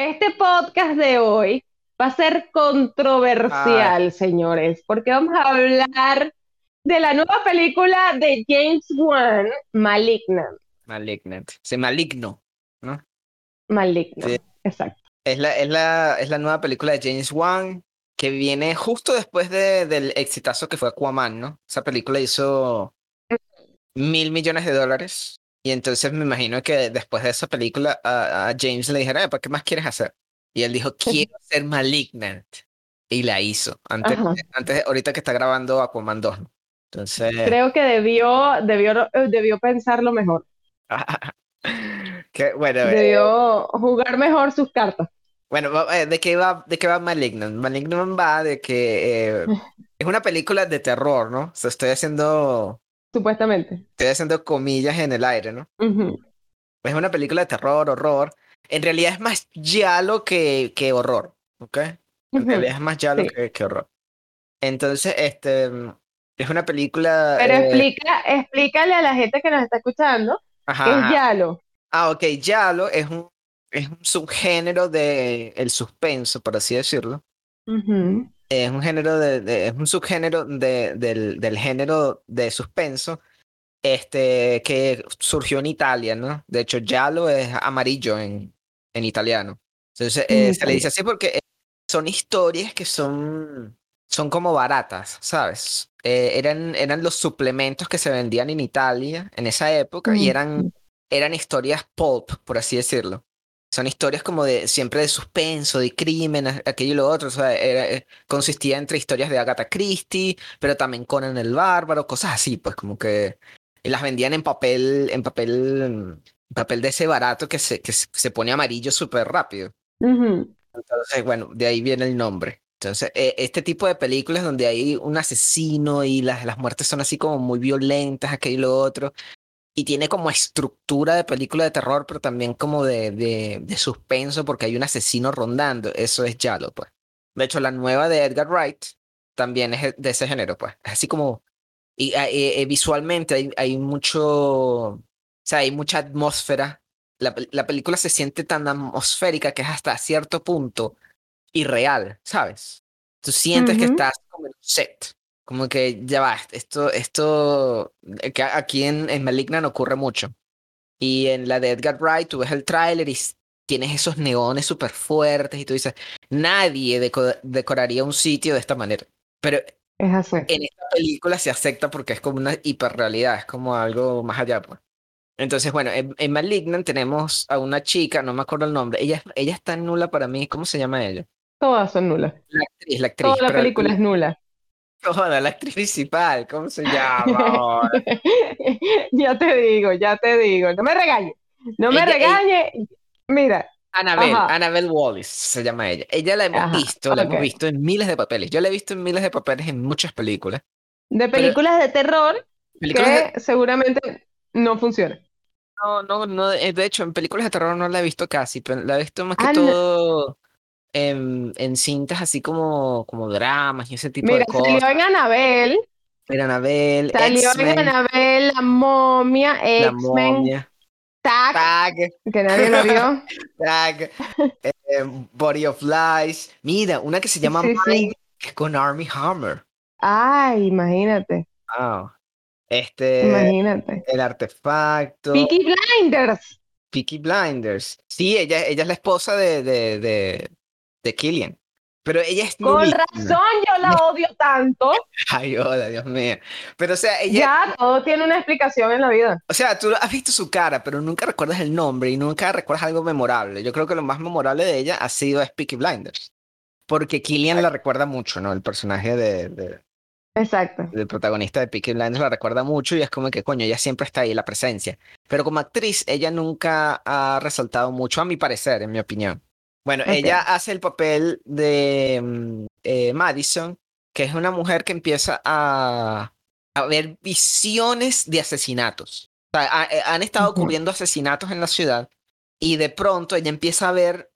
Este podcast de hoy va a ser controversial, señores, porque vamos a hablar de la nueva película de James Wan, Malignant. Malignant. Se maligno, ¿no? Maligno, exacto. Es la, es, la, es la nueva película de James Wan que viene justo después de, del exitazo que fue Aquaman, ¿no? Esa película hizo mil millones de dólares y entonces me imagino que después de esa película a, James le dijera, ¿para qué más quieres hacer? Y él dijo, quiero ser Malignant. Y la hizo. Antes, antes ahorita que está grabando Aquaman 2. Entonces... Creo que debió, debió, eh, debió pensarlo mejor. que, bueno, eh, debió jugar mejor sus cartas. Bueno, eh, ¿de qué va, de qué va Malignant? Malignant va de que es una película de terror, ¿no? O sea, estoy haciendo Supuestamente. Estoy haciendo comillas en el aire, ¿no? Es una película de terror, horror. En realidad es más yalo que, que horror, ¿ok? En realidad es más yalo que, que, horror. Entonces, este, es una película... Pero eh, explica, explícale a la gente que nos está escuchando qué es yalo. Ah, ok, yalo es un, es un subgénero del el suspenso, por así decirlo es un género de, es un subgénero de, del, del, género de suspenso este que surgió en Italia, ¿no? De hecho, giallo es amarillo en, en italiano. Entonces, eh, se le dice así porque eh, son historias que son, son como baratas, ¿sabes? Eh, eran, eran los suplementos que se vendían en Italia en esa época y eran, eran historias pulp, por así decirlo son historias como de siempre de suspenso, de crimen, aquello y lo otro. O sea, eh, consistía entre historias de Agatha Christie, pero también Conan el Bárbaro, cosas así, pues como que las vendían en papel, en papel, papel de ese barato que se, que se pone amarillo súper rápido. Entonces, bueno, de ahí viene el nombre. Entonces, e, este tipo de películas donde hay un asesino y las, las muertes son así como muy violentas, aquello y lo otro, y tiene como estructura de película de terror, pero también como de, de, de suspenso porque hay un asesino rondando. Eso es Yalo, pues. De hecho, la nueva de Edgar Wright también es de ese género, pues. Así como. Y, ah, eh, eh, visualmente hay, hay mucho. O sea, hay mucha atmósfera. La, la película se siente tan atmosférica que es hasta cierto punto irreal, ¿sabes? Tú sientes que estás como en un set. Como que ya va, esto, esto, eh, que aquí en, en Malignant ocurre mucho. Y en la de Edgar Wright, tú ves el tráiler y tienes esos neones súper fuertes y tú dices, nadie decoraría un sitio de esta manera. Pero en esta película se acepta porque es como una hiperrealidad, es como algo más allá. Pues. Entonces, bueno, en, en, Malignant tenemos a una chica, no me acuerdo el nombre, ella, ella está nula para mí, ¿cómo se llama ella? Todas son nulas. La actriz, la actriz. Toda la película es nula. Toda la actriz principal, ¿cómo se llama? ya te digo, ya te digo. No me regañe, no me regañe. Mira. Annabelle, Annabelle Wallis se llama ella. Ella la hemos visto, la hemos visto en miles de papeles. Yo la he visto en miles de papeles en muchas películas. De películas de terror que seguramente no funcionan. No, no, no. De hecho, en películas de terror no la he visto casi, pero la he visto más que ah, todo en, en cintas así como, como dramas y ese tipo de cosas. Salió en Anabel. En Anabel. Salió en Anabel, La Momia, X-Men. Tag, Tag, que nadie lo vio. Tag, eh, Body of Lies. Mira, una que se llama sí, con Army Hammer. Ay, imagínate. Wow. Este. Imagínate. El artefacto. Peaky Blinders. Peaky Blinders. Sí, ella, ella es la esposa de, de, de, de Killian. Pero ella es Con razón yo la odio tanto. Ay, hola, Dios mío. Pero o sea, ella... Ya, todo tiene una explicación en la vida. O sea, tú has visto su cara, pero nunca recuerdas el nombre y nunca recuerdas algo memorable. Yo creo que lo más memorable de ella ha sido Peaky Blinders. Porque Killian la recuerda mucho, ¿no? El personaje de, de... Exacto. El protagonista de Peaky Blinders la recuerda mucho y es como que, coño, ella siempre está ahí, la presencia. Pero como actriz, ella nunca ha resaltado mucho, a mi parecer, en mi opinión. Bueno, ella hace el papel de mm, eh, Madison, que es una mujer que empieza a, a ver visiones de asesinatos. O sea, eh, han estado ocurriendo asesinatos en la ciudad y de pronto ella empieza a ver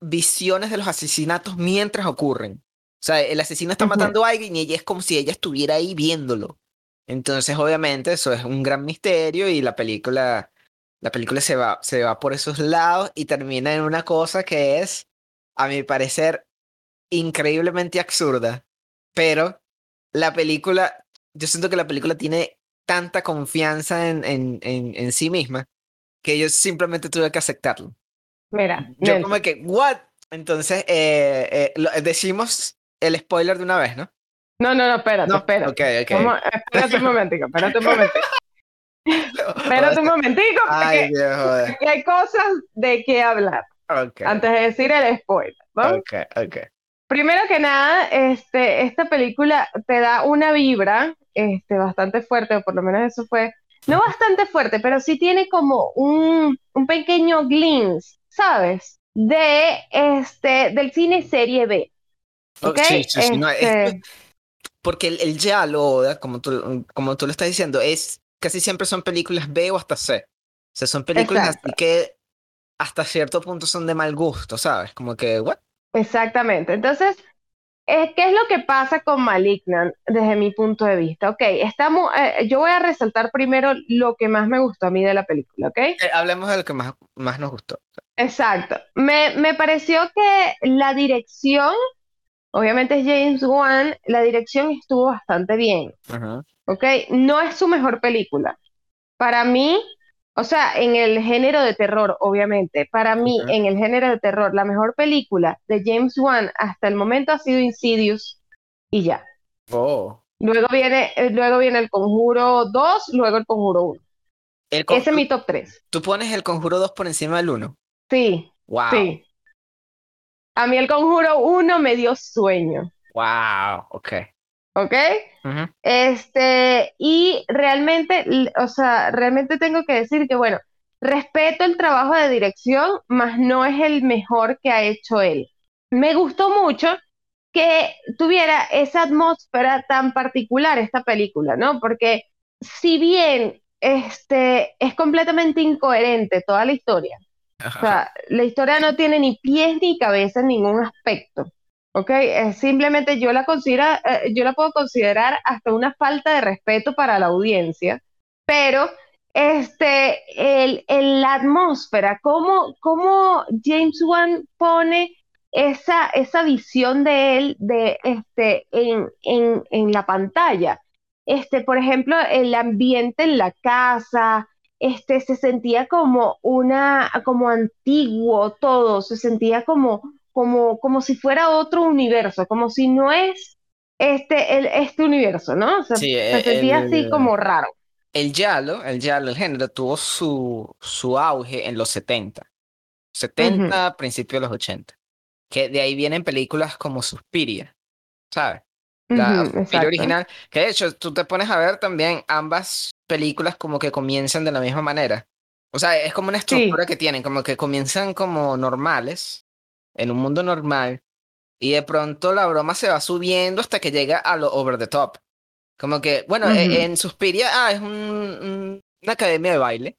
visiones de los asesinatos mientras ocurren. O sea, el asesino está matando a alguien y ella es como si ella estuviera ahí viéndolo. Entonces, obviamente, eso es un gran misterio y la película La película se va, se va por esos lados y termina en una cosa que es, a mi parecer, increíblemente absurda. Pero la película, yo siento que la película tiene tanta confianza en, en, en, sí misma que yo simplemente tuve que aceptarlo. Mira, yo como que, ¿what? Entonces, eh, eh, decimos el spoiler de una vez, ¿no? No, no, no, espérate, espérate. Okay, okay. espérate un momentico, espérate un momentico. Espérate un momentico, porque, hay cosas de qué hablar. Antes de decir el spoiler. ¿no? Ok, ok. Primero que nada, este, esta película te da una vibra este, bastante fuerte, o por lo menos eso fue, no bastante fuerte, pero sí tiene como un, un pequeño glimpse, ¿sabes? De este, del cine serie B. ¿Okay? Sí, sí, este porque el, el diálogo, como tú, como tú lo estás diciendo, es casi siempre son películas B o hasta C. O sea, son películas así que hasta cierto punto son de mal gusto, ¿sabes? Como que, ¿what? Exactamente. Entonces, eh, ¿qué es lo que pasa con Malignant desde mi punto de vista? Ok, estamos, eh, yo voy a resaltar primero lo que más me gustó a mí de la película, ¿ok? Eh, hablemos de lo que más, más nos gustó. Exacto. Me, me pareció que la dirección Obviamente James Wan, la dirección estuvo bastante bien. ¿Ok? No es su mejor película. Para mí, o sea, en el género de terror, obviamente, para mí, en el género de terror, la mejor película de James Wan hasta el momento ha sido Insidious y ya. Oh. Luego viene, eh, luego viene el Conjuro 2, luego el Conjuro 1. Ese es mi top 3. ¿Tú pones el Conjuro 2 por encima del 1? Sí. Wow. Sí. A mí el conjuro 1 me dio sueño. Wow, ok. ¿Ok? Este, y realmente, o sea, realmente tengo que decir que, bueno, respeto el trabajo de dirección, mas no es el mejor que ha hecho él. Me gustó mucho que tuviera esa atmósfera tan particular esta película, ¿no? Porque si bien este, es completamente incoherente toda la historia, o sea, la historia no tiene ni pies ni cabeza en ningún aspecto. ¿Ok? simplemente yo la, considero, eh, yo la puedo considerar hasta una falta de respeto para la audiencia, pero este, el, la atmósfera, cómo, cómo James Wan pone esa, esa visión de él de, este, en, en, en la pantalla. Este, por ejemplo, el ambiente en la casa, este, se sentía como una, como antiguo todo, se sentía como, como, como si fuera otro universo, como si no es este, el, este universo, ¿no? O sea, se sentía así como raro. El Yalo, el Yalo, el género, tuvo su, su auge en los 70. 70, principios de los 80. Que de ahí vienen películas como Suspiria, ¿sabes? La Suspiria original. Que de hecho, tú te pones a ver también ambas películas como que comienzan de la misma manera. O sea, es como una estructura que tienen, como que comienzan como normales, en un mundo normal, y de pronto la broma se va subiendo hasta que llega a lo over the top. Como que, bueno, e, en Suspiria, ah, es un, una academia de baile.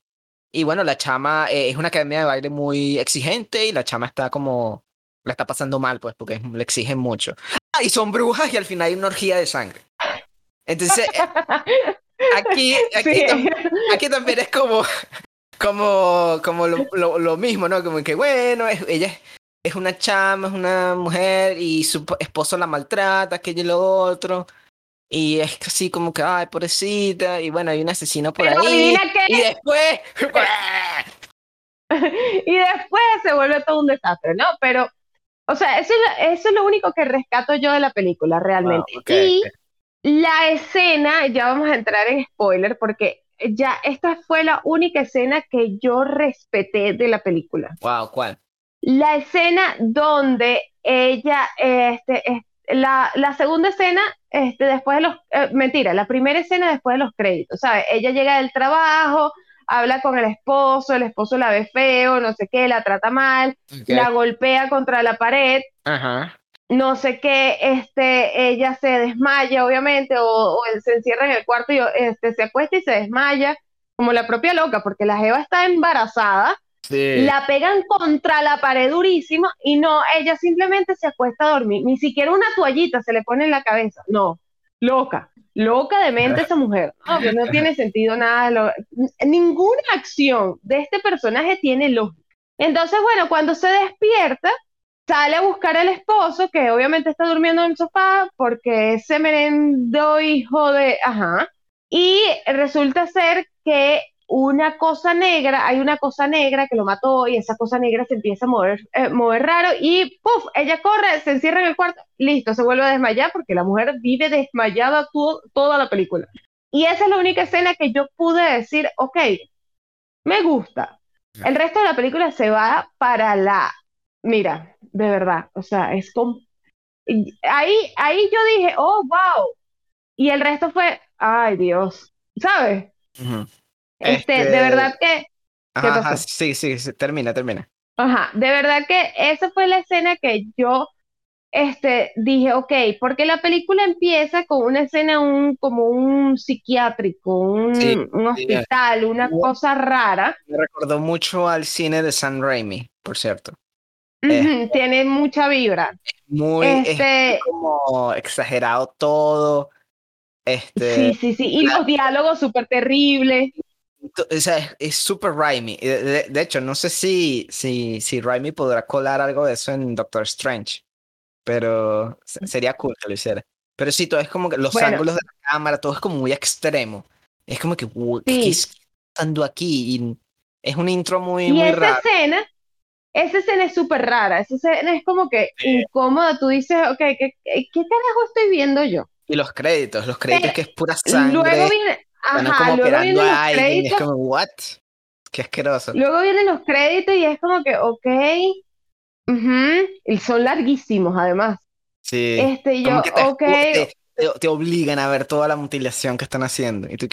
Y bueno, la chama eh, es una academia de baile muy exigente y la chama está como, la está pasando mal, pues, porque le exigen mucho. Ah, y son brujas y al final hay una orgía de sangre. Entonces, eh, Aquí, aquí, también es como, como, como lo, lo, mismo, ¿no? Como que, bueno, ella es, una chama, es una mujer y su esposo la maltrata, aquello y lo otro. Y es así como que, ay, pobrecita, y bueno, hay un asesino por ahí. Y después... y después se vuelve todo un desastre, ¿no? Pero, o sea, eso, eso es lo único que rescato yo de la película, realmente. y la escena, ya vamos a entrar en spoiler porque ya esta fue la única escena que yo respeté de la película. Wow, ¿cuál? La escena donde ella, este, la, la, segunda escena, este, después de los, eh, mentira, la primera escena después de los créditos, ¿sabes? Ella llega del trabajo, habla con el esposo, el esposo la ve feo, no sé qué, la trata mal, la golpea contra la pared. Ajá no sé qué, este, ella se desmaya, obviamente, o, se encierra en el cuarto y este, se acuesta y se desmaya, como la propia loca, porque la Jeva está embarazada, la pegan contra la pared durísimo y no, ella simplemente se acuesta a dormir, ni siquiera una toallita se le pone en la cabeza, no, loca, loca de mente esa mujer. No, tiene sentido nada. Ninguna acción de este personaje tiene lógica. Entonces, bueno, cuando se despierta, sale a buscar al esposo, que obviamente está durmiendo en el sofá, porque ese merendo hijo de, ajá, y resulta ser que una cosa negra, hay una cosa negra que lo mató y esa cosa negra se empieza a mover, eh, mover raro y ¡puf! Ella corre, se encierra en el cuarto, listo, se vuelve a desmayar porque la mujer vive desmayada toda la película. Y esa es la única escena que yo pude decir, ok, me gusta. El resto de la película se va para la, mira, de verdad, o sea, es como... Ahí, ahí yo dije, oh, wow. Y el resto fue, ay Dios, ¿sabes? Este, de este, verdad que... Ajá, sí, sí, termina, termina. Ajá, de verdad que esa fue la escena que yo este, dije, ok, porque la película empieza con una escena un, como un psiquiátrico, un, un hospital, una cosa rara. Me recordó mucho al cine de San Raimi, por cierto. tiene mucha vibra. Muy este, como exagerado todo. Este, sí, sí, sí. Y los diálogos súper terribles. O sea, es súper Raimi. De, hecho, no sé si, si, si Raimi podrá colar algo de eso en Doctor Strange. Pero sería cool que lo hiciera. Pero sí, todo es como que los ángulos de la cámara, todo es como muy extremo. Es como que, ¿qué está pasando aquí? Y es un intro muy, muy esa Escena, esa escena es súper rara. Esa escena es como que incómoda. Tú dices, ok, ¿qué, ¿qué, carajo estoy viendo yo? Y los créditos, los créditos que es pura sangre. Luego viene, ajá, luego vienen los créditos. Es como, what? Qué asqueroso. Luego vienen los créditos y es como que, ok. y son larguísimos además. Sí. Este, yo, te, ok. Te, obligan a ver toda la mutilación que están haciendo. Y tú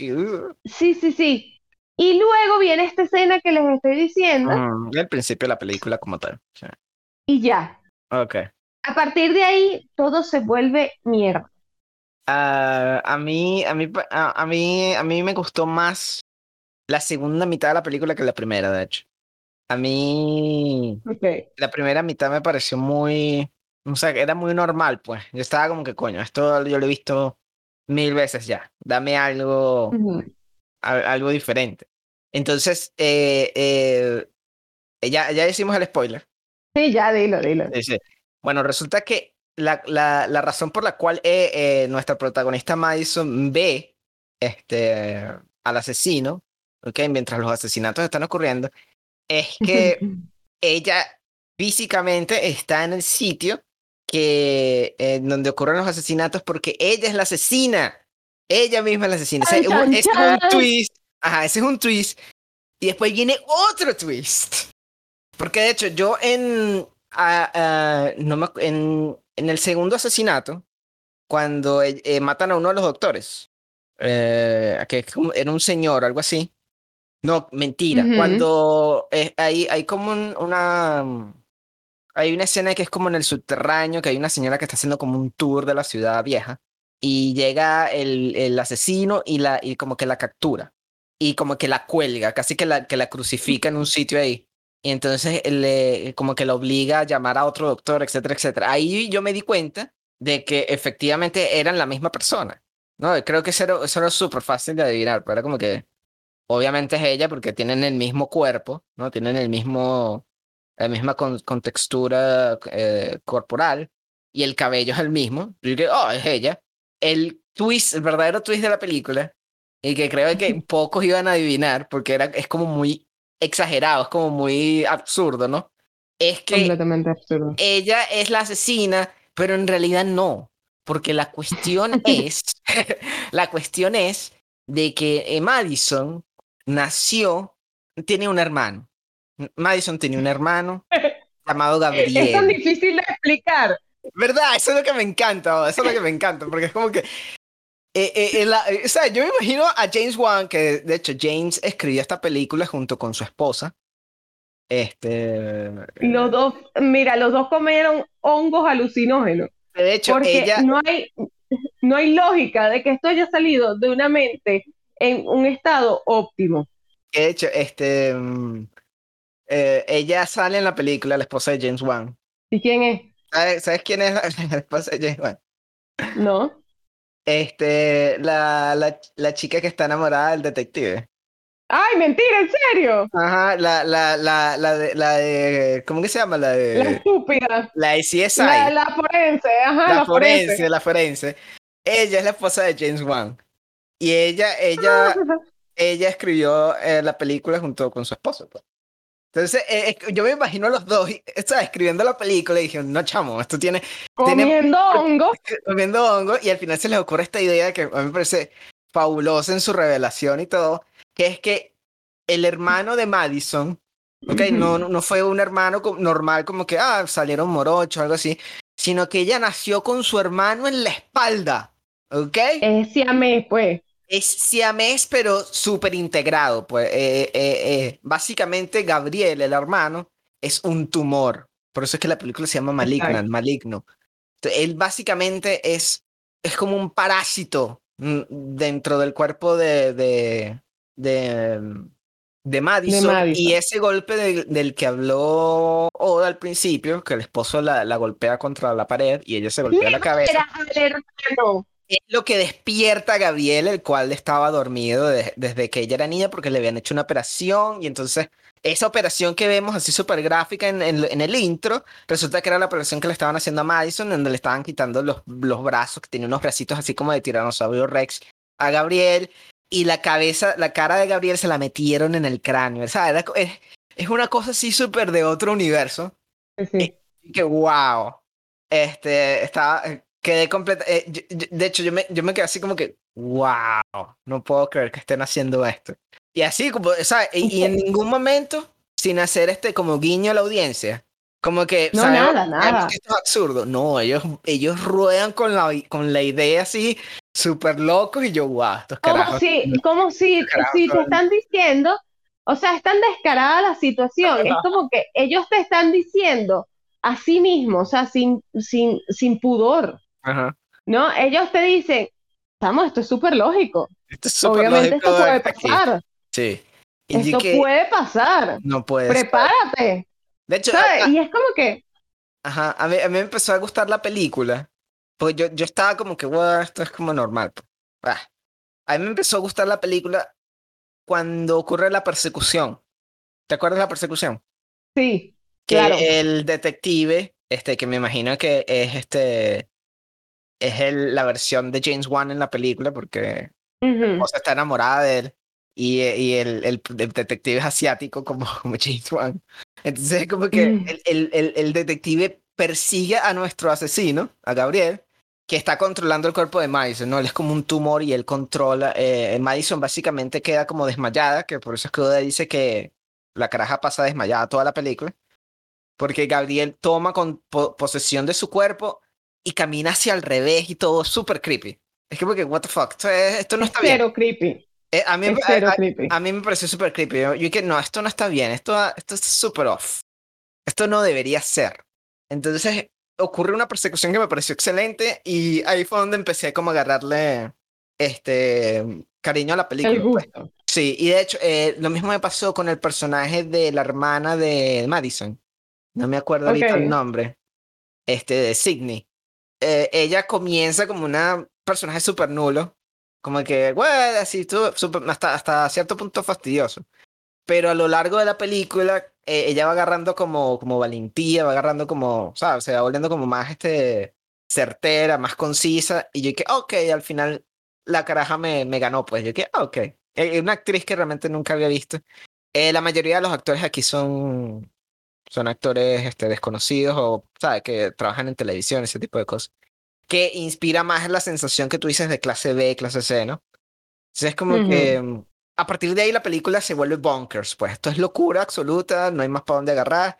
Sí, sí, sí. Y luego viene esta escena que les estoy diciendo. y al principio de la película como tal. Y ya. Ok. A partir de ahí, todo se vuelve mierda. Uh, a mí, a mí, a, mí, a mí me gustó más la segunda mitad de la película que la primera, de hecho. A mí, la primera mitad me pareció muy, o sea, era muy normal, pues. Yo estaba como que, coño, esto yo lo he visto mil veces ya. Dame algo, algo diferente. Entonces, eh, eh, ya, ya hicimos el spoiler. Sí, ya, dilo, dilo. Bueno, resulta que la, la, la, razón por la cual eh, eh, nuestra protagonista Madison ve este, al asesino, ¿okay? mientras los asesinatos están ocurriendo, es que ella físicamente está en el sitio que, eh, donde ocurren los asesinatos porque ella es la asesina. Ella misma es la asesina. ese es un twist. Ajá, ese es un twist. Y después viene otro twist. Porque de hecho, yo en. no me, en en el segundo asesinato, cuando eh, eh, matan a uno de los doctores, eh, que era un señor, algo así. No, mentira. Cuando hay, hay como una. Hay una escena que es como en el subterráneo, que hay una señora que está haciendo como un tour de la ciudad vieja. Y llega el, el asesino y, la, y como que la captura. Y como que la cuelga, casi que la, que la crucifica en un sitio ahí. Y entonces le, como que lo obliga a llamar a otro doctor, etcétera, etcétera. Ahí yo me di cuenta de que efectivamente eran la misma persona. No, creo que eso era, eso era súper fácil de adivinar, pero era como que obviamente es ella porque tienen el mismo cuerpo, ¿no? Tienen el mismo, la misma contextura eh, corporal y el cabello es el mismo. Y que, oh, es ella. El twist, el verdadero twist de la película, y que creo que pocos iban a adivinar porque era, es como muy exagerado, es como muy absurdo, ¿no? Es que Completamente absurdo. ella es la asesina, pero en realidad no, porque la cuestión es, la cuestión es de que eh, Madison nació, tiene un hermano. Madison tenía un hermano llamado Gabriel. Es tan difícil de explicar. ¿Verdad? Eso es lo que me encanta, eso es lo que me encanta, porque es como que eh, eh, eh, o sea, yo me imagino a James Wan, que de hecho James escribió esta película junto con su esposa. Este. Los dos, mira, los dos comieron hongos alucinógenos. De hecho, porque no hay, no hay lógica de que esto haya salido de una mente en un estado óptimo. De hecho, este, mm, ella sale en la película, la esposa de James Wan. ¿Y quién es? ¿Sabes, quién es la, la esposa de James Wan? No. Este, la, la, la chica que está enamorada del detective. Ay, mentira, ¿en serio? Ajá, la, la, la, la de, la de, ¿cómo que se llama? La de... La estúpida. La de CSI. La, la forense, ajá. La, forense, la forense. Ella es la esposa de James Wan. Y ella, ella, ella escribió eh, la película junto con su esposo. Pues. Entonces, eh, yo me imagino a los dos, estaba escribiendo la película y dije, no, chamo, esto tiene... Comiendo hongo. Comiendo hongo, y al final se les ocurre esta idea que a mí me parece fabulosa en su revelación y todo, que es que el hermano de Madison, ok, no, no fue un hermano normal como que, ah, salieron morochos o algo así, sino que ella nació con su hermano en la espalda, ok. Es siamés, pues. Es siamés, pero súper integrado, pues. Eh, eh, eh, básicamente, Gabriel, el hermano, es un tumor. Por eso es que la película se llama Malignant, maligno. él básicamente es, es como un parásito mm, dentro del cuerpo de, de, de, Madison, Y ese golpe del que habló Oda al principio, que el esposo la, la golpea contra la pared y ella se golpea la cabeza. Es lo que despierta a Gabriel, el cual estaba dormido desde que ella era niña porque le habían hecho una operación y entonces esa operación que vemos así súper gráfica en, en, el intro, resulta que era la operación que le estaban haciendo a Madison, donde le estaban quitando los, los brazos, que tenía unos bracitos así como de tiranosaurio Rex a Gabriel y la cabeza, la cara de Gabriel se la metieron en el cráneo. ¿sabes? Es, es una cosa así súper de otro universo. Sí. que wow. Este, estaba, eh, quedé completa. Eh, de hecho, yo me, yo me quedé así como que, wow, no puedo creer que estén haciendo esto. Y así, como, ¿sabes? Y, en ningún momento, sin hacer este como guiño a la audiencia. Como que, no, nada, nada. Esto es absurdo. No, ellos, ellos ruedan con la, con la idea así súper locos y yo, guau, estos Como si, como si, si te están diciendo, o sea, es tan descarada la situación, es como que ellos te están diciendo a sí mismos, o sea, sin, sin, sin pudor, Ajá. ¿no? Ellos te dicen, estamos, esto es súper lógico. Esto es Obviamente esto puede pasar. Sí. esto puede pasar. No puede Prepárate. De hecho, y es como que... Ajá, a mí, a mí me empezó a gustar la película pues yo, yo estaba como que, wow, esto es como normal. Ah. A mí me empezó a gustar la película cuando ocurre la persecución. ¿Te acuerdas de la persecución? Sí, que claro. el detective, este, que me imagino que es este, es el, la versión de James Wan en la película, porque uh está enamorada de él y, y el, el, detective es asiático como, como James Wan. Entonces, como que mm. el, el, el, detective persigue a nuestro asesino, a Gabriel, que está controlando el cuerpo de Madison, ¿no? Él es como un tumor y él controla. Eh, Madison básicamente queda como desmayada, que por eso es que Oda dice que la caraja pasa desmayada toda la película. Porque Gabriel toma con posesión de su cuerpo y camina hacia el revés y todo súper creepy. Es que porque, what the fuck, esto, no está bien. creepy. Eh, a, mí, a, creepy. A, mí me pareció súper creepy. Yo, yo que no, esto no está bien, esto, esto es súper off. Esto no debería ser. Entonces, ocurre una persecución que me pareció excelente y ahí fue donde empecé como a agarrarle este cariño a la película. Pues. Sí, y de hecho eh, lo mismo me pasó con el personaje de la hermana de Madison. No me acuerdo ahorita el nombre. Este, de Sidney. Eh, ella comienza como una personaje súper nulo. Como que, bueno, así, super, hasta, hasta cierto punto fastidioso. Pero a lo largo de la película eh, ella va agarrando como, como valentía, va agarrando como, ¿sabes? Se va volviendo como más este, certera, más concisa. Y yo que, ok, al final la caraja me, me ganó, pues. Yo que, ok. Es una actriz que realmente nunca había visto. Eh, la mayoría de los actores aquí son, son actores este, desconocidos o, ¿sabes? Que trabajan en televisión, ese tipo de cosas. Que inspira más la sensación que tú dices de clase B, clase C, ¿no? Entonces es como que a partir de ahí la película se vuelve bonkers, pues esto es locura absoluta, no hay más para dónde agarrar.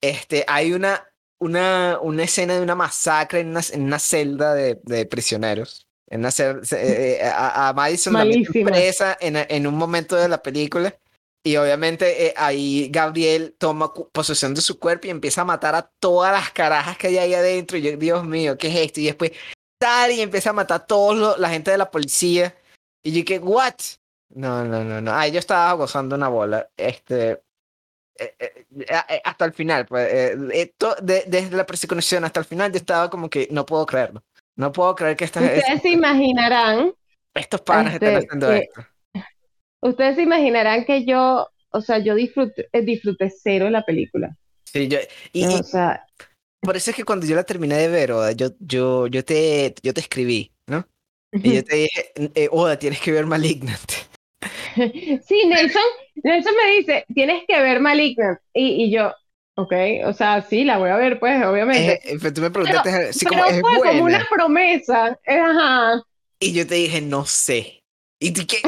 Este, hay una, una, una escena de una masacre en una, en una celda de, de prisioneros. En una eh, eh, a, a, Madison la presa en, en, un momento de la película. Y obviamente eh, ahí Gabriel toma posesión de su cuerpo y empieza a matar a todas las carajas que hay ahí adentro. Y yo, Dios mío, ¿qué es esto? Y después tal y empieza a matar a toda la gente de la policía. Y yo que, ¿what? No, no, no, no. Ah, yo estaba gozando una bola. Este. Eh, eh, eh, hasta el final, pues. desde la persecución hasta el final, yo estaba como que no puedo creerlo. No puedo creer que estas... Ustedes se imaginarán... Estos padres están este, haciendo esto. Ustedes se imaginarán que yo, o sea, yo disfruté, eh, disfruté cero la película. Sí, yo... Y, o sea... Por eso es que cuando yo la terminé de ver, Oda, yo, yo, yo, te, yo te escribí, ¿no? Y yo te dije, eh, Oda, tienes que ver Malignant. Sí, Nelson, Nelson me dice, tienes que ver Malignant. Y, y yo, ok, o sea, sí, la voy a ver, pues, obviamente. Eh, pero tú me preguntaste pero, como, es fue como una promesa. Ajá. Y yo te dije, no sé. ¿Y tú qué?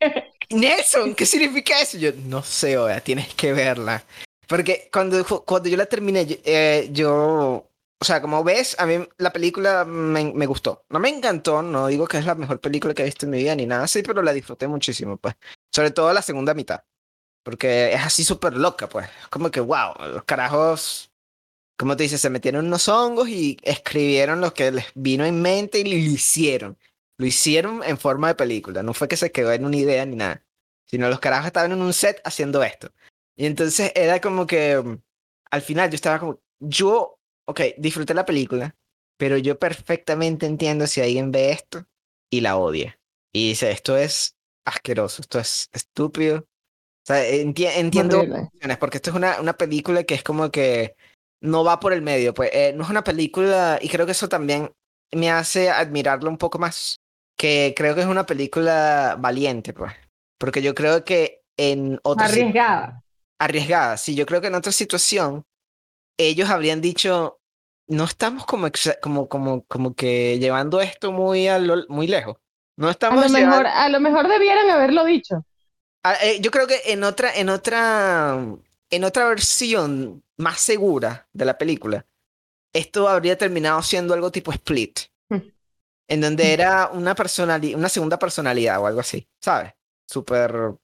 Nelson, ¿qué significa eso? Yo, no sé, Oda, tienes que verla. Porque cuando, cuando yo la terminé, eh, yo, o sea, como ves, a mí la película me, me, gustó. No me encantó, no digo que es la mejor película que he visto en mi vida ni nada así, pero la disfruté muchísimo, pues. Sobre todo la segunda mitad. Porque es así súper loca, pues. Como que, wow, los carajos, como te dices, se metieron unos hongos y escribieron lo que les vino en mente y lo hicieron. Lo hicieron en forma de película. No fue que se quedó en una idea ni nada. Sino los carajos estaban en un set haciendo esto. Y entonces era como que mm, al final yo estaba como, yo, ok, disfruté la película, pero yo perfectamente entiendo si alguien ve esto y la odia. Y dice, esto es asqueroso, esto es estúpido. O sea, entiendo porque esto es una, una película que es como que no va por el medio, pues eh, no es una película, y creo que eso también me hace admirarlo un poco más, que creo que es una película valiente, pues, porque yo creo que en otras... Arriesgada arriesgada. Sí, yo creo que en otra situación ellos habrían dicho, no estamos como, como, como, como que llevando esto muy, a muy lejos. No estamos a lo, mejor, a lo mejor debieran haberlo dicho. Ah, eh, yo creo que en otra, en otra, en otra versión más segura de la película, esto habría terminado siendo algo tipo Split. En donde era una personalidad, una segunda personalidad o algo así, ¿sabes? Súper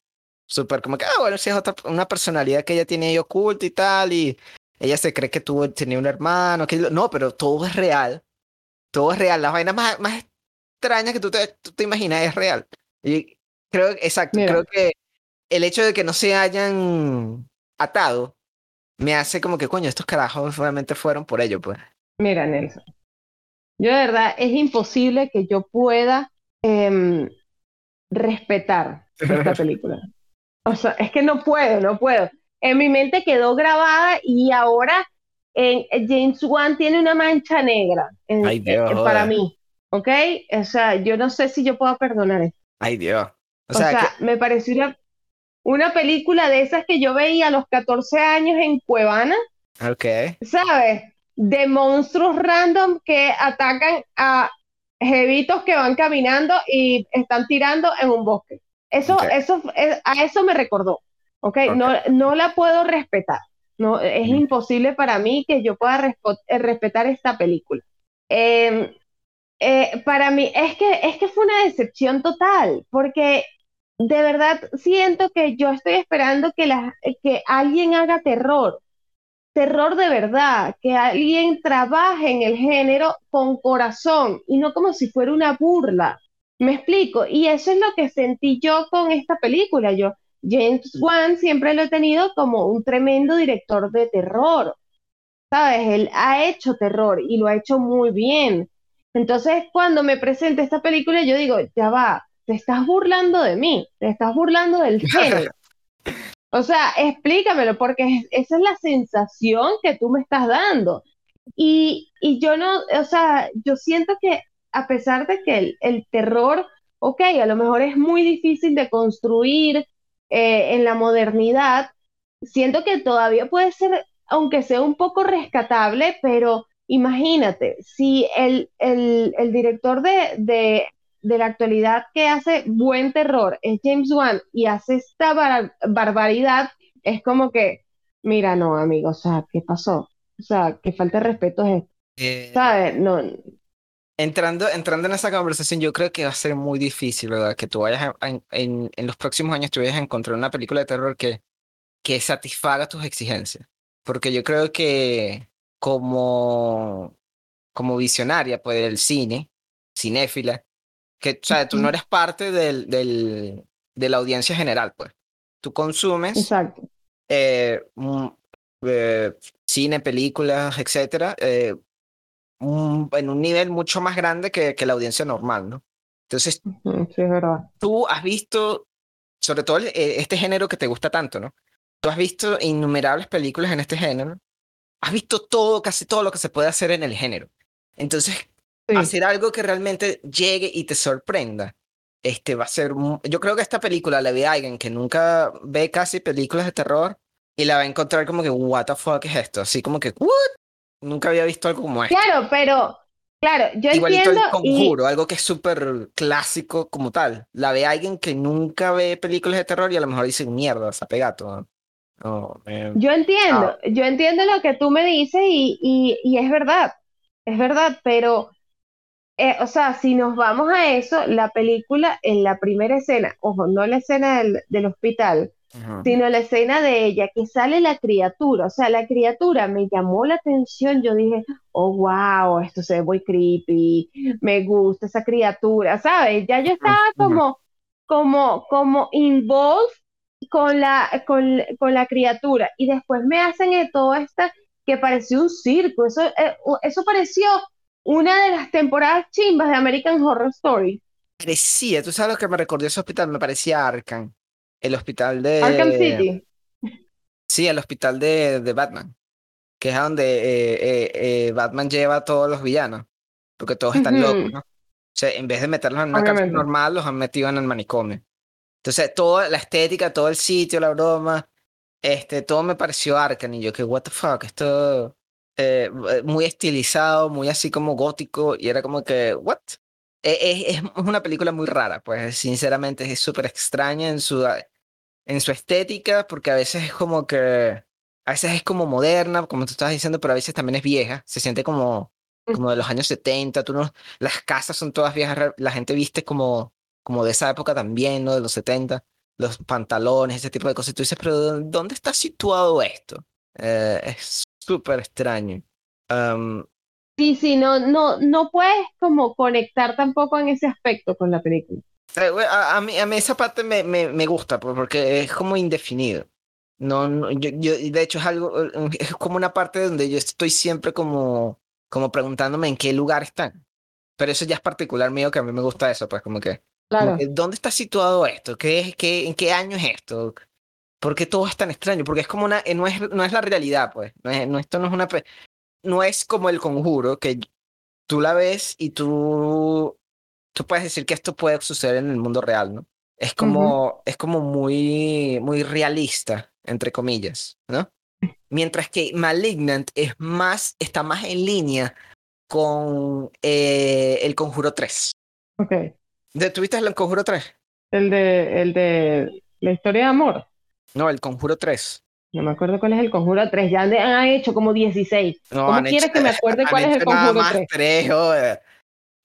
súper como que, ah, bueno, si es otra, una personalidad que ella tiene ahí oculta y tal, y ella se cree que tuvo, tenía un hermano, que no, pero todo es real, todo es real, las vainas más, más extrañas que tú te, tú te imaginas es real. Y creo, exacto, creo que el hecho de que no se hayan atado me hace como que, coño, estos carajos realmente fueron por ello, pues. Mira, Nelson, yo de verdad es imposible que yo pueda em, respetar esta película. O sea, es que no puedo, no puedo. En mi mente quedó grabada y ahora en, James Wan tiene una mancha negra para mí. ¿Ok? O sea, yo no sé si yo puedo perdonar esto. Ay, Dios. O sea, me pareció una, película de esas que yo veía a los 14 años en Cuevana. Ok. ¿Sabes? De monstruos random que atacan a jevitos que van caminando y están tirando en un bosque. Eso, eso, eh, a eso me recordó, ¿ok? No, no la puedo respetar, no, es imposible para mí que yo pueda eh, respetar esta película. Em, eh, para mí, es que, es que fue una decepción total, porque de verdad siento que yo estoy esperando que, la, que alguien haga terror, terror de verdad, que alguien trabaje en el género con corazón y no como si fuera una burla. Me explico, y eso es lo que sentí yo con esta película. Yo, James Wan siempre lo he tenido como un tremendo director de terror, ¿sabes? Él ha hecho terror y lo ha hecho muy bien. Entonces, cuando me presenta esta película, yo digo, ya va, te estás burlando de mí, te estás burlando del género. O sea, explícamelo, porque esa es la sensación que tú me estás dando. Y, y yo no, o sea, yo siento que a pesar de que el, terror, ok, a lo mejor es muy difícil de construir eh, en la modernidad, siento que todavía puede ser, aunque sea un poco rescatable, pero imagínate, si el, el, director de, de, la actualidad que hace buen terror es James Wan y hace esta barbaridad, es como que, mira, no, amigo, o sea, ¿qué pasó? O sea, que falta de respeto es esto. Eh, ¿Sabes? No, Entrando, entrando en esa conversación, yo creo que va a ser muy difícil, ¿verdad? Que tú vayas en, en, los próximos años, tú vayas a encontrar una película de terror que, que satisfaga tus exigencias. Porque yo creo que como, como visionaria, pues, del cine, cinéfila, que, o sea, tú no eres parte del, del, de la audiencia general, pues. Tú consumes Exacto. Eh, eh, cine, películas, etcétera, eh, en un nivel mucho más grande que, que la audiencia normal, ¿no? Entonces, sí, es verdad. tú has visto, sobre todo eh, este género que te gusta tanto, ¿no? Tú has visto innumerables películas en este género, has visto todo, casi todo lo que se puede hacer en el género. Entonces, hacer algo que realmente llegue y te sorprenda, este va a ser, yo creo que esta película la vi a alguien que nunca ve casi películas de terror y la va a encontrar como que, what the fuck es esto? Así como que, what? Nunca había visto algo como esto. Claro, pero, claro, yo Igualito entiendo. el conjuro, algo que es súper clásico como tal. La ve alguien que nunca ve películas de terror y a lo mejor dice, mierda, se apega todo. yo entiendo, yo entiendo lo que tú me dices y, y, y es verdad, es verdad, pero, eh, o sea, si nos vamos a eso, la película en la primera escena, ojo, no la escena del, del hospital, sino la escena de ella, que sale la criatura, o sea, la criatura me llamó la atención, yo dije, oh, wow, esto se ve muy creepy, me gusta esa criatura, ¿sabes? Ya yo estaba como, como, como involved con la, con, con la criatura, y después me hacen todo esto que pareció un circo, eso, eh, eso pareció una de las temporadas chimbas de American Horror Story. Parecía, tú sabes lo que me recordó ese hospital, me parecía Arkham el hospital de... Arkham City. Sí, el hospital de, de Batman, que es donde eh, eh, eh, Batman lleva a todos los villanos, porque todos están locos, ¿no? O sea, en vez de meterlos en una cárcel normal, los han metido en el manicomio. Entonces, toda la estética, todo el sitio, la broma, este, todo me pareció Arkham y yo que, what the fuck, esto muy estilizado, muy así como gótico, y era como que, what? E, es, es, una película muy rara, pues sinceramente es súper extraña en su, en su estética, porque a veces es como que, a veces es como moderna, como tú estabas diciendo, pero a veces también es vieja, se siente como, como de los años 70, tú no, las casas son todas viejas, la gente viste como, como de esa época también, ¿no? De los 70, los pantalones, ese tipo de cosas, y tú dices, pero ¿dónde está situado esto? Eh, es súper extraño. sí, sí, no, no, no puedes como conectar tampoco en ese aspecto con la película. Eh, a, mí, a mí esa parte me, me, me gusta porque es como indefinido. No, no yo, yo, de hecho es algo, eh, es como una parte donde yo estoy siempre como, como preguntándome en qué lugar están. Pero eso ya es particular mío que a mí me gusta eso, pues como que, claro. ¿dónde está situado esto? ¿Qué, qué, ¿En qué año es esto? ¿Por qué todo es tan extraño? Porque es como una, no es, no es la realidad, pues. No es, no, esto no es una, no es como el conjuro que tú la ves y tú tú puedes decir que esto puede suceder en el mundo real, ¿no? Es como, es como muy, muy realista, entre comillas, ¿no? Mientras que Malignant es más, está más en línea con eh, El Conjuro 3. Ok. ¿Tuviste El Conjuro 3? El de, el de la historia de amor. No, El Conjuro 3. No me acuerdo cuál es el Conjuro 3. Ya han, hecho como 16. No, ¿Cómo quieres que me acuerde cuál es el Conjuro 3? 3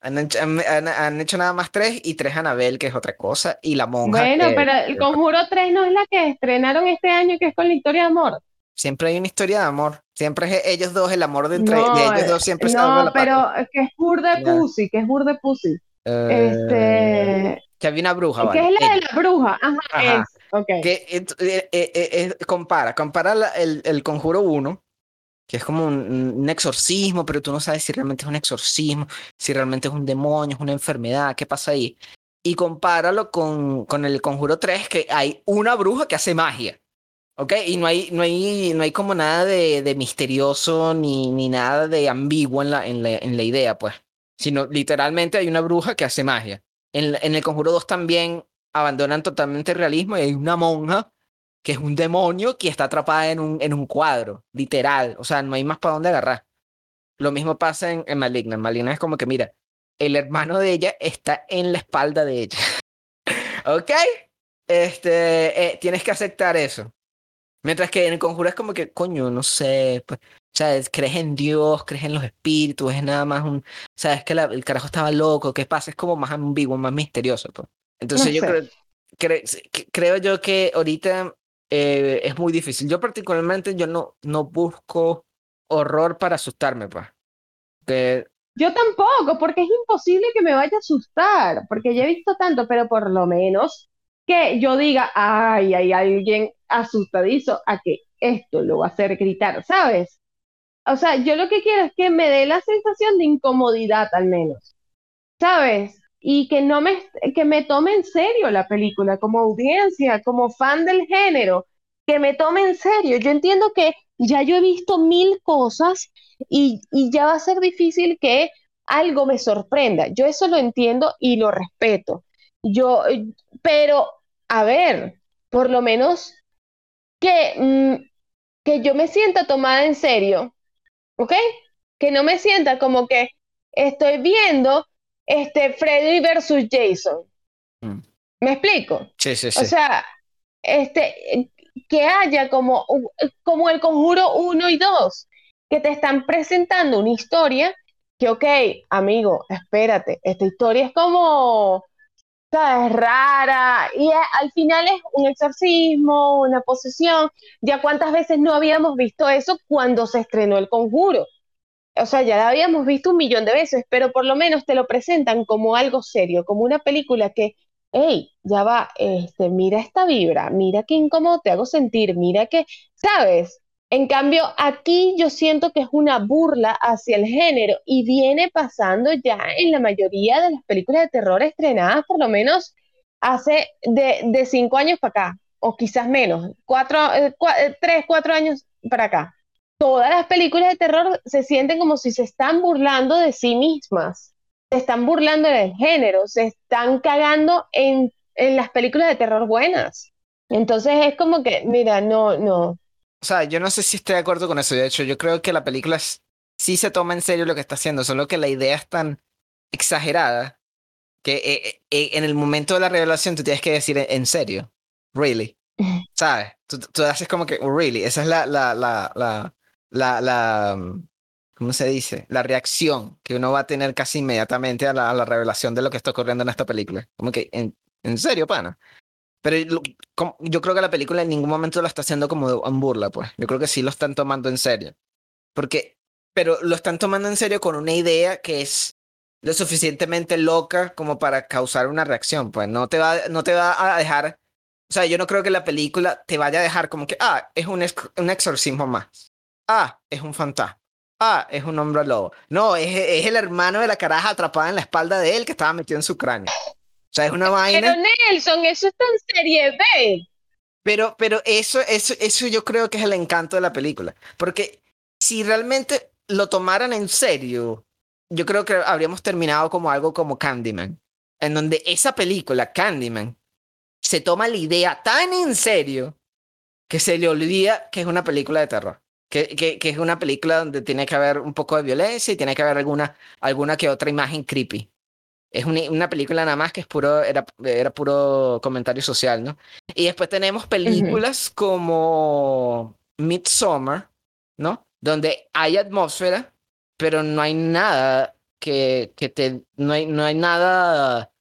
han hecho, han, hecho, nada más tres y tres Anabel, que es otra cosa, y la monja. Bueno, pero el Conjuro 3 no es la que estrenaron este año, que es con la historia de amor. Siempre hay una historia de amor. Siempre es ellos dos, el amor de entre de ellos dos siempre No, pero que es burde pussy, que es burde pussy. Eh, este... Que había una bruja, ¿vale? Que es la de la bruja. Ajá, Es. Okay. Que, eh, eh, compara, compara el, el Conjuro 1 que es como un, exorcismo, pero tú no sabes si realmente es un exorcismo, si realmente es un demonio, es una enfermedad, qué pasa ahí. Y compáralo con, con el Conjuro 3, que hay una bruja que hace magia. ¿Ok? Y no hay, no hay, no hay como nada de, de misterioso ni, ni nada de ambiguo en la, en, la, en la idea, pues. Sino literalmente hay una bruja que hace magia. En, en el Conjuro 2 también abandonan totalmente el realismo y hay una monja que es un demonio que está atrapada en un, en un cuadro, literal. O sea, no hay más para dónde agarrar. Lo mismo pasa en, Maligna. En Maligna es como que, mira, el hermano de ella está en la espalda de ella. ¿Ok? Este, eh, tienes que aceptar eso. Mientras que en el conjuro es como que, coño, no sé, pues, ¿sabes? Crees en Dios, crees en los espíritus, es nada más un, ¿sabes? Que el carajo estaba loco, ¿qué pasa? Es como más ambiguo, más misterioso, pues. Entonces yo creo, creo yo que ahorita eh, es muy difícil. Yo particularmente yo no, no busco horror para asustarme, pa. Yo tampoco, porque es imposible que me vaya a asustar, porque ya he visto tanto, pero por lo menos que yo diga, ay, hay alguien asustadizo a que esto lo va a hacer gritar, ¿sabes? o sea, yo lo que quiero es que me dé la sensación de incomodidad al menos, ¿sabes? Y que no me, que me tome en serio la película como audiencia, como fan del género, que me tome en serio. Yo entiendo que ya yo he visto mil cosas y, y ya va a ser difícil que algo me sorprenda. Yo eso lo entiendo y lo respeto. Yo, pero, a ver, por lo menos que, mm, que yo me sienta tomada en serio, ¿ok? Que no me sienta como que estoy viendo este Freddy versus Jason. Mm. ¿Me explico? Sí, sí, sí. O sea, este, que haya como, como el conjuro 1 y 2, que te están presentando una historia que, ok, amigo, espérate, esta historia es como, ¿sabes? Rara, y al final es un exorcismo, una posesión. Ya cuántas veces no habíamos visto eso cuando se estrenó el conjuro. O sea, ya la habíamos visto un millón de veces, pero por lo menos te lo presentan como algo serio, como una película que, hey, ya va, este, mira esta vibra, mira qué incómodo te hago sentir, mira que, ¿sabes? En cambio, aquí yo siento que es una burla hacia el género y viene pasando ya en la mayoría de las películas de terror estrenadas, por lo menos hace de, cinco años para acá, o quizás menos, cuatro, eh, eh, tres, cuatro años para acá. Todas las películas de terror se sienten como si se están burlando de sí mismas, se están burlando del género, se están cagando en, en las películas de terror buenas. Entonces es como que, mira, no, no, o sea, yo no sé si estoy de acuerdo con eso. De hecho, yo creo que la película sí se toma en serio lo que está haciendo, solo que la idea es tan exagerada que eh, eh, eh, en el momento de la revelación tú tienes que decir en serio, really, ¿sabes? Tú, tú haces como que, really, esa es la, la, la, la, la, la, mm, ¿cómo se dice? La reacción que uno va a tener casi inmediatamente a la, a la revelación de lo que está ocurriendo en esta película. Como que, en, en serio, pana. Pero yo creo que la película en ningún momento lo está haciendo como en burla, pues. Yo creo que sí lo están tomando en serio. Porque, pero lo están tomando en serio con una idea que es lo suficientemente loca como para causar una reacción, pues. No te va, no te va a dejar, o sea, yo no creo que la película te vaya a dejar como que, ah, es un, un exorcismo más. Ah, es un fantasma. Ah, es un hombre lobo. No, es, es el hermano de la caraja atrapada en la espalda de él que estaba metido en su cráneo. O sea, es una vaina. Pero Nelson, eso está en serie B. Pero, pero eso, eso, eso yo creo que es el encanto de la película. Porque si realmente lo tomaran en serio, yo creo que habríamos terminado como algo como Candyman. En donde esa película, Candyman, se toma la idea tan en serio que se le olvida que es una película de terror. Que, que, que, es una película donde tiene que haber un poco de violencia y tiene que haber alguna, alguna que otra imagen creepy. Es una, película nada más que es puro, era, era puro comentario social, ¿no? Y después tenemos películas como Midsommar, ¿no? Donde hay atmósfera, pero no hay nada que, que te. No hay, no hay nada.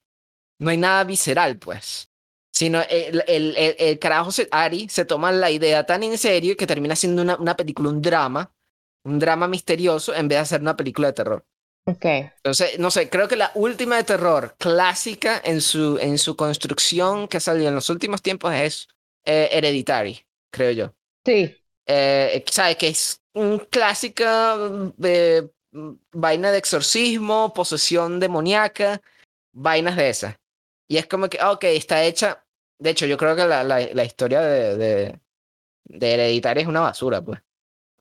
No hay nada visceral, pues. Sino el, el, el, carajo se, Ari se toma la idea tan en serio que termina siendo una, una película, un drama, un drama misterioso, en vez de hacer una película de terror. Entonces, no sé, creo que la última de terror clásica en su, en su construcción que salió en los últimos tiempos es eh, Hereditary, creo yo. Sí. Eh, ¿Sabes? Que es un clásica de mm, vaina de exorcismo, posesión demoníaca, vainas de esas. Y es como que, ok, está hecha. De hecho, yo creo que la, la, la historia de, de, de Hereditary es una basura, pues.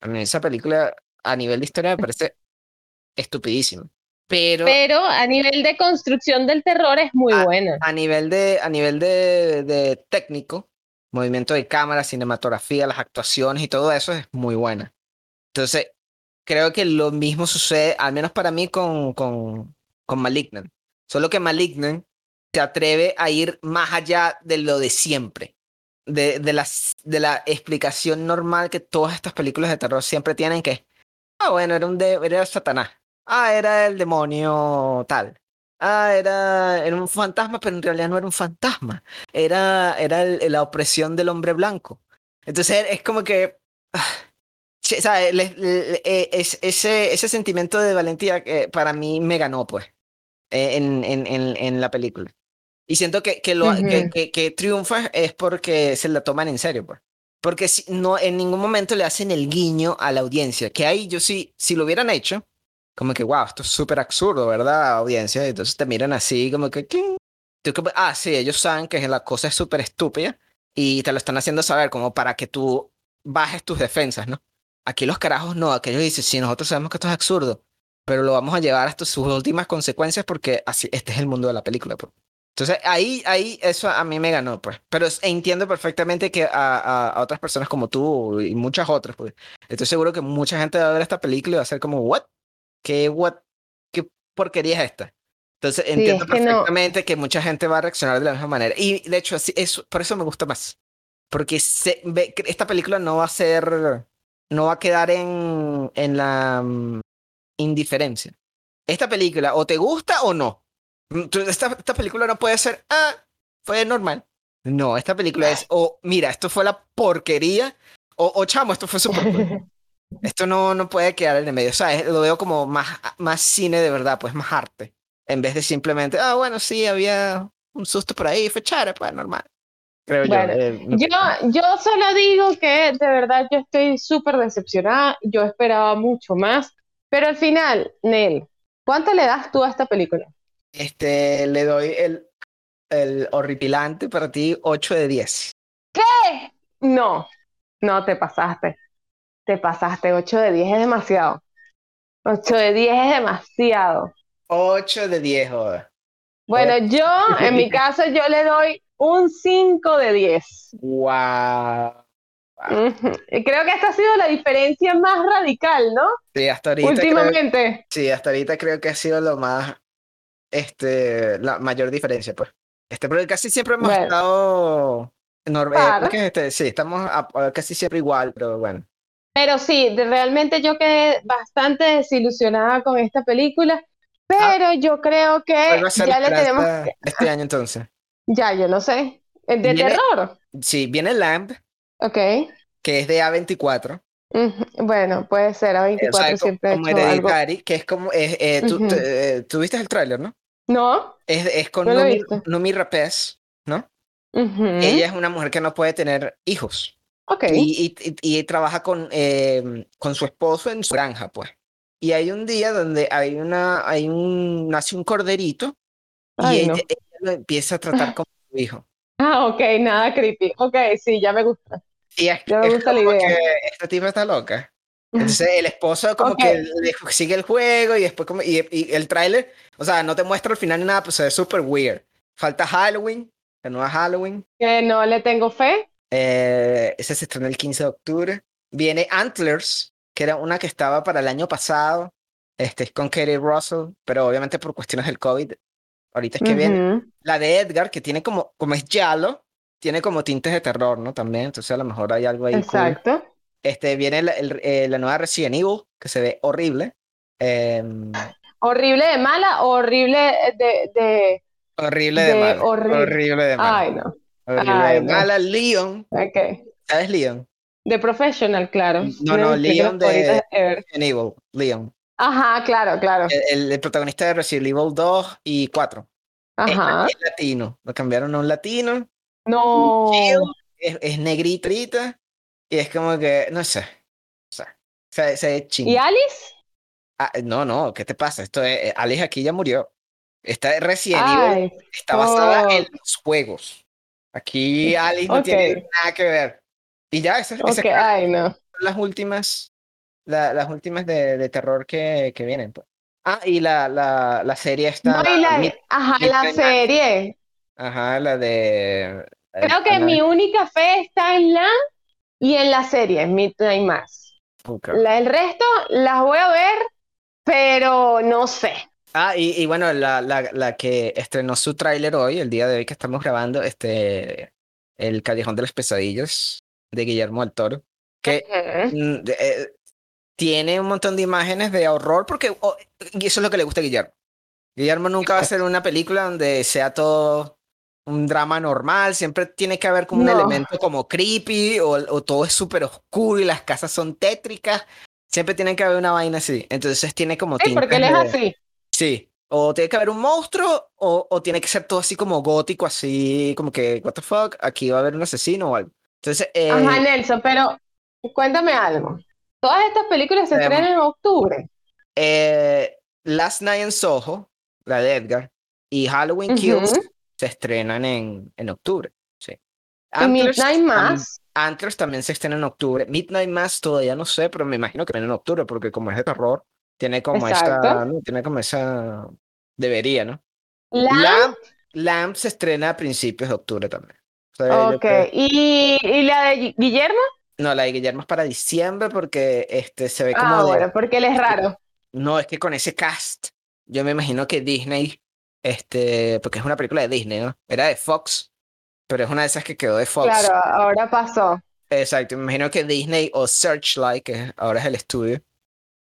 A mí esa película, a nivel de historia, me parece estupidísimo. Pero, pero a nivel de construcción del terror es muy buena. A nivel de, a nivel de, de técnico, movimiento de cámara, cinematografía, las actuaciones y todo eso es muy buena. Entonces, creo que lo mismo sucede, al menos para mí, con, con, con Malignant. Solo que Malignant se atreve a ir más allá de lo de siempre. De, de, la, de la explicación normal que todas estas películas de terror siempre tienen, que ah, bueno, era un de, era Satanás. Ah, era el demonio tal. Ah, era, era, un fantasma, pero en realidad no era un fantasma. Era, era la opresión del hombre blanco. Entonces es como que. Ah, ¿sabes? E, es, ese, ese sentimiento de valentía que para mí me ganó, pues, e, en, en, en, en la película. Y siento que, que, lo, que, que, triunfa es porque se la toman en serio, pues. Porque si, no, en ningún momento le hacen el guiño a la audiencia. Que ahí yo sí, si lo hubieran hecho, como que, wow, esto es súper absurdo, ¿verdad, audiencia? Entonces te miran así, como que, ¿qué? ah, sí, ellos saben que la cosa es súper estúpida y te lo están haciendo saber como para que tú bajes tus defensas, ¿no? Aquí los carajos no, aquellos dicen, sí, nosotros sabemos que esto es absurdo, pero lo vamos a llevar hasta sus últimas consecuencias porque así, este es el mundo de la película. Pues. Entonces ahí, ahí eso a mí me ganó, pues. Pero entiendo perfectamente que a, a, otras personas como tú y muchas otras, pues. Estoy seguro que mucha gente va a ver esta película y va a ser como, ¿what? ¿Qué, what? ¿Qué porquería es esta? Entonces entiendo perfectamente que mucha gente va a reaccionar de la misma manera. Y de hecho, así, eso, por eso me gusta más. Porque se, ve, esta película no va a ser, no va a quedar en, en la mm, indiferencia. Esta película o te gusta o no. Esta, esta película no puede ser, ah, fue normal. No, esta película es, o mira, esto fue la porquería, o, o chamo, esto fue súper Esto no, no puede quedar en el medio. O sea, lo veo como más, más cine de verdad, pues más arte. En vez de simplemente, ah, bueno, sí, había un susto por ahí, fue chara, pues normal. Creo yo. Eh, yo, yo solo digo que de verdad yo estoy súper decepcionada. Yo esperaba mucho más. Pero al final, Nel, ¿cuánto le das tú a esta película? Este, le doy el, el horripilante para ti 8 de 10. ¿Qué? No, no te pasaste. Te pasaste. 8 de 10 es demasiado. 8 de 10 es demasiado. 8 de 10, joder. Bueno, yo, en mi caso, yo le doy un 5 de 10. Wow. Y creo que esta ha sido la diferencia más radical, ¿no? Sí, hasta ahorita. Últimamente. sí, hasta ahorita creo que ha sido lo más, este, la mayor diferencia, pues. Este, pero casi siempre hemos estado enorme. Este, sí, estamos casi siempre igual, pero bueno. Pero sí, realmente yo quedé bastante desilusionada con esta película pero ah. yo creo que ya le tenemos. Este año entonces. Ya, yo no sé. ¿Es de terror? Sí, viene Lamp. Ok. Que es de A24. Bueno, puede ser A24 siempre como, como algo. que es como. Eh, tú, eh, tú, viste el tráiler, ¿no? No. Es, es con Numi, Numi Rapez, ¿no? Ella es una mujer que no puede tener hijos. Ok. Y, y, y, trabaja con, eh, con su esposo en su granja, pues. Y hay un día donde hay una, hay un, nace un corderito y ella, lo empieza a tratar como su hijo. Ah, ok, nada creepy. Ok, sí, ya me gusta. Y es, me gusta la idea. esta tipa está loca. Entonces el esposo como que le sigue el juego y después como, y, y el tráiler, o sea, no te muestra al final ni nada, pues es súper weird. Falta Halloween, que no es Halloween. Que no le tengo fe. Eh, ese se estrena el 15 de octubre. Viene Antlers, que era una que estaba para el año pasado, este, con Katie Russell, pero obviamente por cuestiones del COVID, ahorita es que viene. La de Edgar, que tiene como, como es Yalo, tiene como tintes de terror, ¿no? También, entonces a lo mejor hay algo ahí. Exacto. Este, viene la, eh, la, nueva Resident Evil, que se ve horrible. Em, ¿Horrible de mala horrible de... de... Horrible de, mala. Horrible. de mala. Ay, no. Horrible de mala. Leon. Okay. ¿Sabes Leon? De Professional, claro. No, no, Leon de Resident Evil, Leon. Ajá, claro, claro. El, protagonista de Resident Evil 2 y 4. Ajá. Es, latino. Lo cambiaron a un latino. No. Es, es negrita y es como que, no sé. O sea, se, se ¿Y Alice? Ah, no, no, ¿qué te pasa? Esto es, Alice aquí ya murió. Está Evil está basada en los juegos. Aquí Alice no tiene nada que ver. Y ya, esas, okay, ay, no. son las últimas, las últimas de, de terror que, que, vienen. Pues. Ah, y la, la, la serie está. No, la, ajá, la serie. Ajá, la de. Creo que mi única fe está en la y en la serie, Midnight Mass. La, el resto las voy a ver, pero no sé. Ah, y, y bueno, la, la, la, que estrenó su tráiler hoy, el día de hoy que estamos grabando, este, El Callejón de las Pesadillas, de Guillermo del Toro, que mm, eh, tiene un montón de imágenes de horror, porque oh, eso es lo que le gusta a Guillermo. Guillermo nunca va a hacer una película donde sea todo un drama normal, siempre tiene que haber como un elemento como creepy o, o todo es súper oscuro y las casas son tétricas. Siempre tiene que haber una vaina así. Entonces tiene como... Sí, porque él es así. Sí. O tiene que haber un monstruo o, o, tiene que ser todo así como gótico, así como que, what the fuck, aquí va a haber un asesino o algo. Entonces, Ajá, eh, Nelson, pero cuéntame algo. Todas estas películas se estrenan en octubre. Eh, Last Night in Soho, la de Edgar, y Halloween Kills se estrenan en, en octubre. Sí. ¿Y Midnight Mass? Antlers también se estrena en octubre. Midnight Mass todavía no sé, pero me imagino que viene en octubre, porque como es de terror, tiene como esa. Tiene como esa. Debería, ¿no? Lamp. Lamp, se estrena a principios de octubre también. ok. ¿Y, ¿Y la de Guillermo? No, la de Guillermo es para diciembre porque este, se ve como. Ah, bueno, porque él es raro. No, es que con ese cast, yo me imagino que Disney, este, porque es una película de Disney, ¿no? Era de Fox, pero es una de esas que quedó de Fox. Claro, ahora pasó. Exacto, me imagino que Disney o Searchlight, que ahora es el estudio,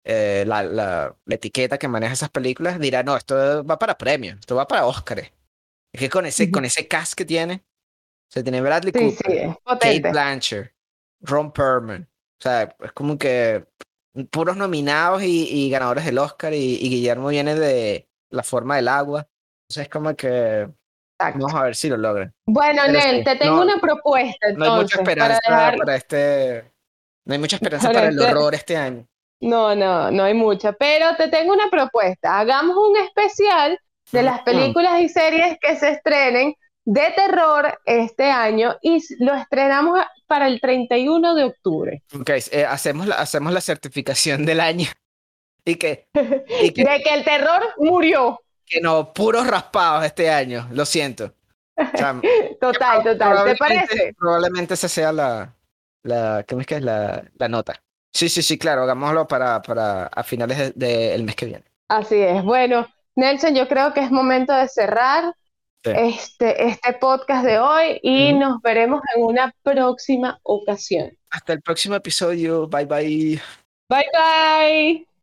eh, la, la, etiqueta que maneja esas películas, dirá, no, esto va para premios, esto va para Oscar. Es que con ese, con ese cast que tiene, se tiene Bradley Cooper, Kate Blanchard, Ron Perlman, o sea, es como que puros nominados y, ganadores del Oscar y, Guillermo viene de La forma del agua. Entonces es como que vamos a ver si lo logran. Bueno, Nel, te tengo una propuesta. no hay mucha esperanza para, este. No hay mucha esperanza para, el este horror este año. No, no, no hay mucha. Pero te tengo una propuesta. Hagamos un especial de las películas y series que se estrenen de terror este año y lo estrenamos para el 31 de octubre. Ok, eh, hacemos, la, hacemos la certificación del año. Y que, de que el terror murió. Que no, puros raspados este año, lo siento. total, total, ¿te parece? Probablemente esa sea la, la ¿cómo es que es la, la nota? Sí, sí, sí, claro, hagámoslo para, para a finales del mes que viene. Así es. Bueno, Nelson, yo creo que es momento de cerrar este, este podcast de hoy y nos veremos en una próxima ocasión. Hasta el próximo episodio. Bye bye. Bye bye.